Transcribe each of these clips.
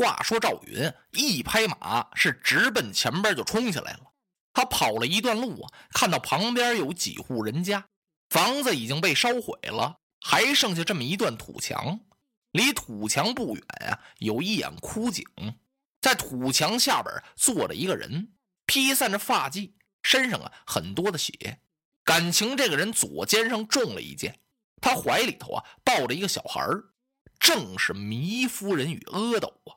话说赵云一拍马，是直奔前边就冲下来了。他跑了一段路啊，看到旁边有几户人家，房子已经被烧毁了，还剩下这么一段土墙。离土墙不远啊，有一眼枯井，在土墙下边坐着一个人，披散着发髻，身上啊很多的血。感情这个人左肩上中了一箭，他怀里头啊抱着一个小孩正是糜夫人与阿斗啊。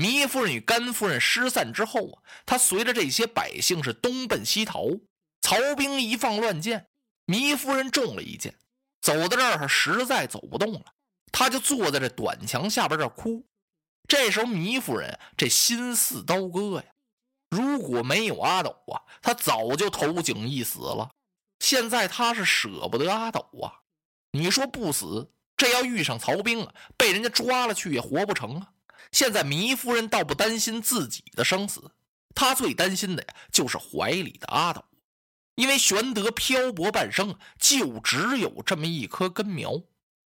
糜夫人与甘夫人失散之后啊，他随着这些百姓是东奔西逃。曹兵一放乱箭，糜夫人中了一箭，走到这儿实在走不动了。他就坐在这短墙下边这儿哭，这时候糜夫人这心似刀割呀！如果没有阿斗啊，他早就投井一死了。现在他是舍不得阿斗啊！你说不死，这要遇上曹兵啊，被人家抓了去也活不成啊！现在糜夫人倒不担心自己的生死，她最担心的呀就是怀里的阿斗，因为玄德漂泊半生，就只有这么一棵根苗。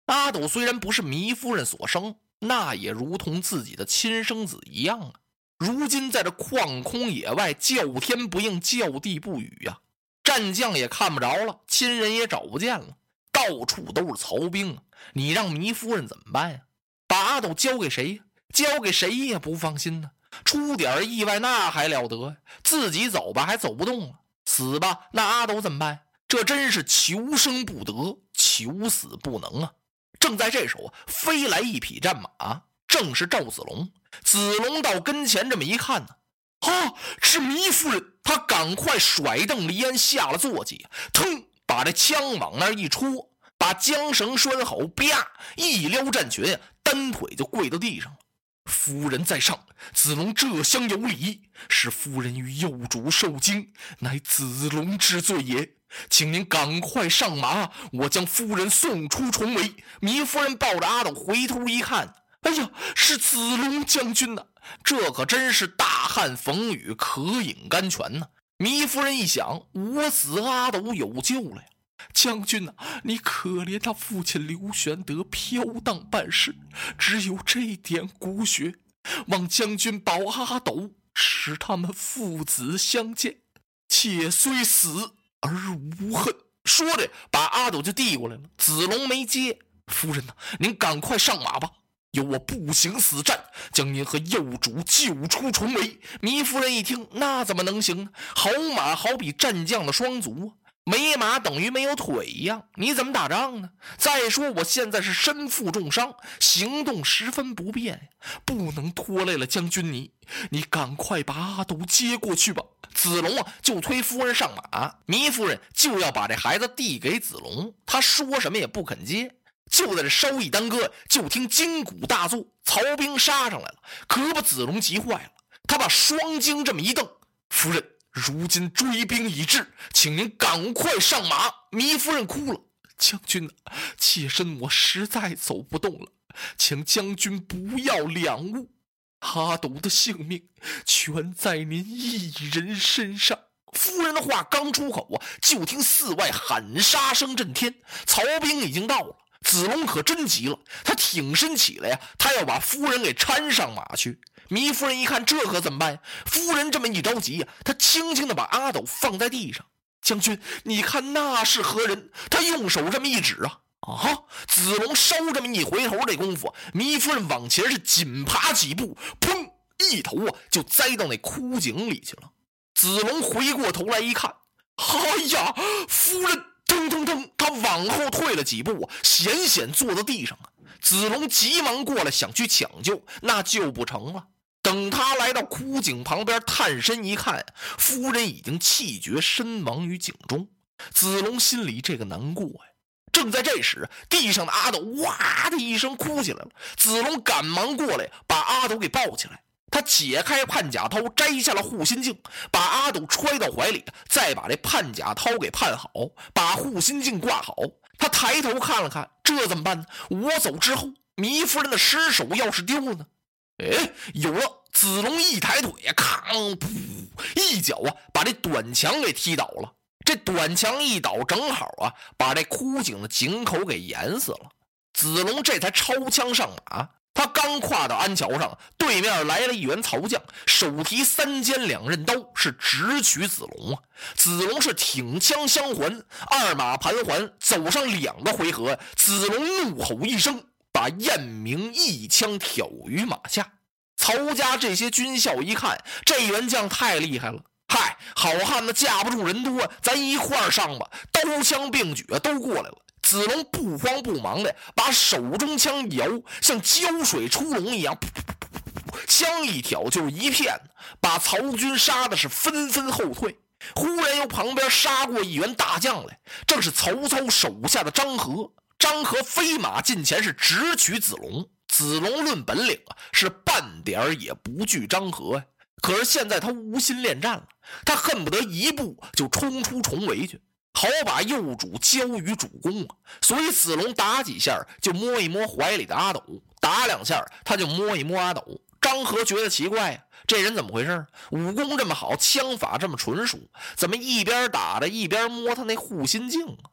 阿斗虽然不是糜夫人所生，那也如同自己的亲生子一样啊！如今在这旷空野外，叫天不应，叫地不语呀，战将也看不着了，亲人也找不见了，到处都是曹兵啊！你让糜夫人怎么办呀？把阿斗交给谁？交给谁也不放心呢。出点意外那还了得？自己走吧，还走不动了；死吧，那阿斗怎么办？这真是求生不得，求死不能啊！正在这时候，飞来一匹战马，正是赵子龙。子龙到跟前这么一看呢，啊，是糜夫人。他赶快甩蹬离鞍，下了坐骑，腾把这枪往那儿一戳，把缰绳拴好，啪一撩战裙，单腿就跪到地上了。夫人在上，子龙这厢有礼，是夫人与幼主受惊，乃子龙之罪也。请您赶快上马，我将夫人送出重围。糜夫人抱着阿斗回头一看，哎呀，是子龙将军呐！这可真是大旱逢雨，可饮甘泉呐！糜夫人一想，我子阿斗有救了呀！将军呐，你可怜他父亲刘玄德飘荡半世，只有这点骨血，望将军保阿斗，使他们父子相见。且虽死。而无恨，说着把阿斗就递过来了。子龙没接。夫人呐，您赶快上马吧，由我步行死战，将您和幼主救出重围。糜夫人一听，那怎么能行呢？好马好比战将的双足啊。没马等于没有腿一样，你怎么打仗呢？再说我现在是身负重伤，行动十分不便，不能拖累了将军你。你赶快把阿斗接过去吧。子龙啊，就推夫人上马，糜夫人就要把这孩子递给子龙，他说什么也不肯接。就在这稍一耽搁，就听金鼓大作，曹兵杀上来了，可把子龙急坏了。他把双睛这么一瞪，夫人。如今追兵已至，请您赶快上马。糜夫人哭了：“将军呐，妾身我实在走不动了，请将军不要两误。阿斗的性命全在您一人身上。”夫人的话刚出口啊，就听寺外喊杀声震天，曹兵已经到了。子龙可真急了，他挺身起来呀，他要把夫人给搀上马去。糜夫人一看，这可怎么办呀？夫人这么一着急呀，她轻轻的把阿斗放在地上。将军，你看那是何人？他用手这么一指啊啊！子龙稍这么一回头，这功夫，糜夫人往前是紧爬几步，砰，一头啊就栽到那枯井里去了。子龙回过头来一看，哎呀，夫人，腾腾腾，他往后退了几步啊，险险坐在地上啊。子龙急忙过来想去抢救，那救不成了。等他来到枯井旁边，探身一看，夫人已经气绝身亡于井中。子龙心里这个难过呀。正在这时，地上的阿斗哇的一声哭起来了。子龙赶忙过来，把阿斗给抱起来。他解开判甲涛，摘下了护心镜，把阿斗揣到怀里，再把这判甲涛给判好，把护心镜挂好。他抬头看了看，这怎么办呢？我走之后，糜夫人的尸首要是丢了呢？哎，有了！子龙一抬腿呀，吭，噗，一脚啊，把这短墙给踢倒了。这短墙一倒，正好啊，把这枯井的井口给淹死了。子龙这才抄枪上马，他刚跨到鞍桥上，对面来了一员曹将，手提三尖两刃刀，是直取子龙啊！子龙是挺枪相还，二马盘桓，走上两个回合，子龙怒吼一声，把燕明一枪挑于马下。曹家这些军校一看，这员将太厉害了，嗨，好汉子架不住人多，咱一块儿上吧！刀枪并举，都过来了。子龙不慌不忙的把手中枪一摇，像浇水出笼一样，噗噗噗噗噗，枪一挑就是一片，把曹军杀的是纷纷后退。忽然由旁边杀过一员大将来，正是曹操手下的张合。张合飞马近前，是直取子龙。子龙论本领啊，是半点也不惧张合呀。可是现在他无心恋战了，他恨不得一步就冲出重围去。好把幼主交于主公啊！所以子龙打几下就摸一摸怀里的阿斗，打两下他就摸一摸阿斗。张合觉得奇怪呀，这人怎么回事？武功这么好，枪法这么纯熟，怎么一边打着一边摸他那护心镜啊？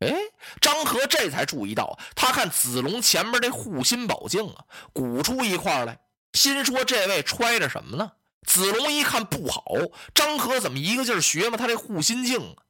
哎，张合这才注意到，他看子龙前面这护心宝镜啊，鼓出一块来，心说这位揣着什么呢？子龙一看不好，张合怎么一个劲儿学嘛他这护心镜啊？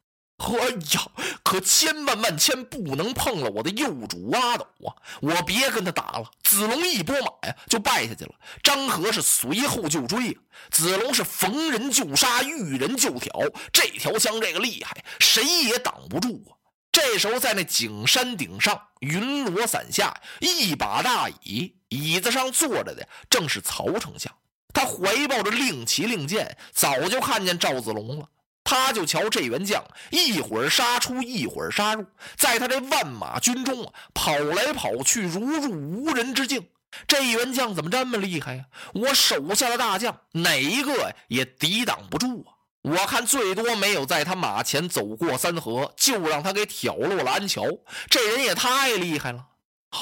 哎呀！可千万万千不能碰了我的幼主阿斗啊！我别跟他打了。子龙一拨马呀，就败下去了。张合是随后就追啊。子龙是逢人就杀，遇人就挑，这条枪这个厉害，谁也挡不住啊！这时候在那景山顶上，云罗伞下，一把大椅，椅子上坐着的正是曹丞相。他怀抱着令旗令箭，早就看见赵子龙了。他就瞧这员将，一会儿杀出，一会儿杀入，在他这万马军中啊，跑来跑去，如入无人之境。这员将怎么这么厉害呀？我手下的大将哪一个也抵挡不住啊！我看最多没有在他马前走过三合，就让他给挑落了鞍桥。这人也太厉害了！啊！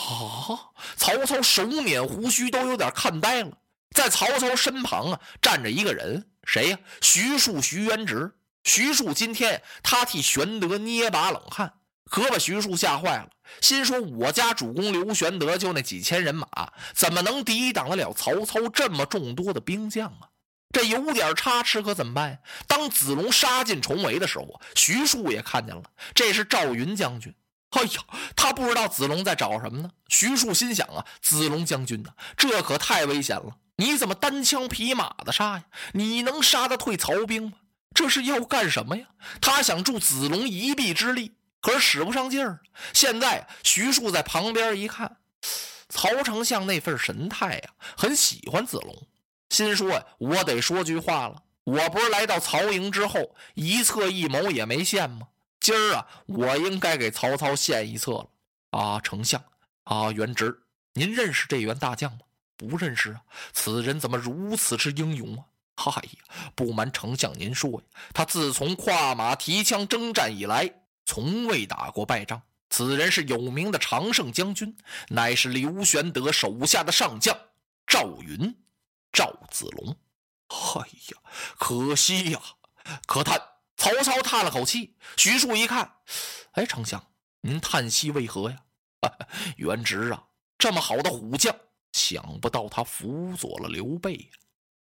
曹操手捻胡须，都有点看呆了。在曹操身旁啊，站着一个人，谁呀？徐庶，徐元直。徐庶今天他替玄德捏把冷汗，可把徐庶吓坏了，心说：“我家主公刘玄德就那几千人马，怎么能抵挡得了曹操这么众多的兵将啊？这有点差池，可怎么办？当子龙杀进重围的时候，徐庶也看见了，这是赵云将军。哎呀，他不知道子龙在找什么呢。徐庶心想啊，子龙将军呐，这可太危险了！你怎么单枪匹马的杀呀？你能杀得退曹兵吗？这是要干什么呀？他想助子龙一臂之力，可是使不上劲儿。现在徐庶在旁边一看，曹丞相那份神态呀，很喜欢子龙，心说，我得说句话了。我不是来到曹营之后一策一谋也没献吗？今儿啊，我应该给曹操献一策了。啊，丞相啊，元直，您认识这员大将吗？不认识啊。此人怎么如此之英勇啊？嗨呀，不瞒丞相您说呀，他自从跨马提枪征战以来，从未打过败仗。此人是有名的常胜将军，乃是刘玄德手下的上将赵云，赵子龙。哎呀，可惜呀，可叹。曹操叹了口气。徐庶一看，哎，丞相，您叹息为何呀？元直啊，这么好的虎将，想不到他辅佐了刘备呀。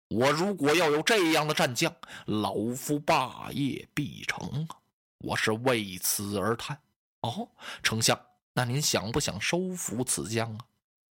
我如果要有这样的战将，老夫霸业必成啊！我是为此而叹。哦，丞相，那您想不想收服此将啊？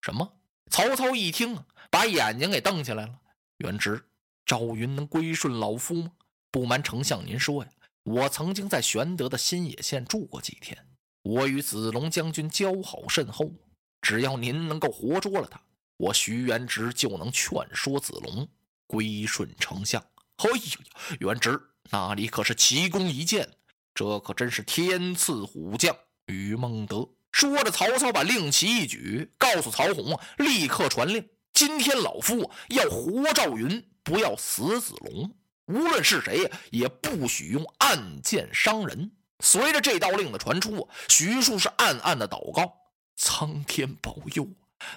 什么？曹操一听，把眼睛给瞪起来了。元直，赵云能归顺老夫吗？不瞒丞相您说呀，我曾经在玄德的新野县住过几天，我与子龙将军交好甚厚。只要您能够活捉了他，我徐元直就能劝说子龙。归顺丞相，哎呀，元直那里可是奇功一件，这可真是天赐虎将于孟德。说着，曹操把令旗一举，告诉曹洪啊，立刻传令：今天老夫要活赵云，不要死子龙。无论是谁，也不许用暗箭伤人。随着这道令的传出，徐庶是暗暗的祷告：苍天保佑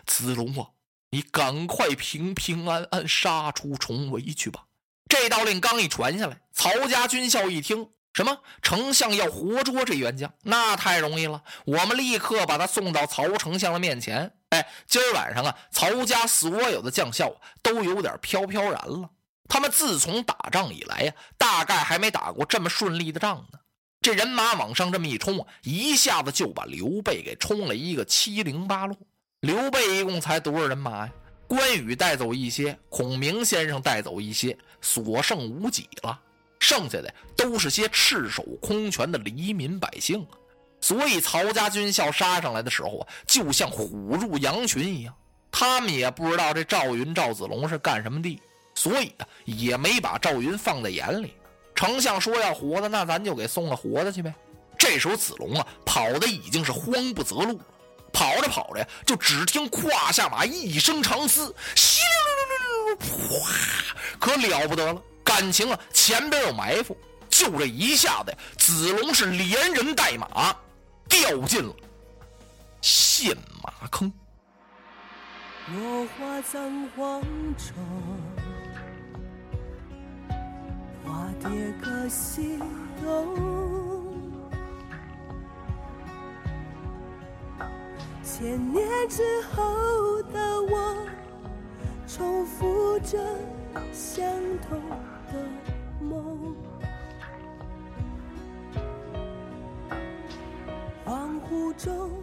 子龙啊！你赶快平平安安杀出重围去吧！这道令刚一传下来，曹家军校一听，什么丞相要活捉这袁将，那太容易了，我们立刻把他送到曹丞相的面前。哎，今儿晚上啊，曹家所有的将校都有点飘飘然了。他们自从打仗以来呀，大概还没打过这么顺利的仗呢。这人马往上这么一冲啊，一下子就把刘备给冲了一个七零八落。刘备一共才多少人马呀？关羽带走一些，孔明先生带走一些，所剩无几了。剩下的都是些赤手空拳的黎民百姓。所以曹家军校杀上来的时候啊，就像虎入羊群一样。他们也不知道这赵云、赵子龙是干什么的。所以啊，也没把赵云放在眼里。丞相说要活的，那咱就给送了活的去呗。这时候子龙啊，跑的已经是慌不择路了。跑着跑着呀，就只听胯下马一声长嘶，咻，哗，可了不得了！感情啊，前边有埋伏。就这一下子，子龙是连人带马掉进了陷马坑。落花葬黄冢。花蝶各西东，千年之后的我，重复着相同的梦。恍惚中。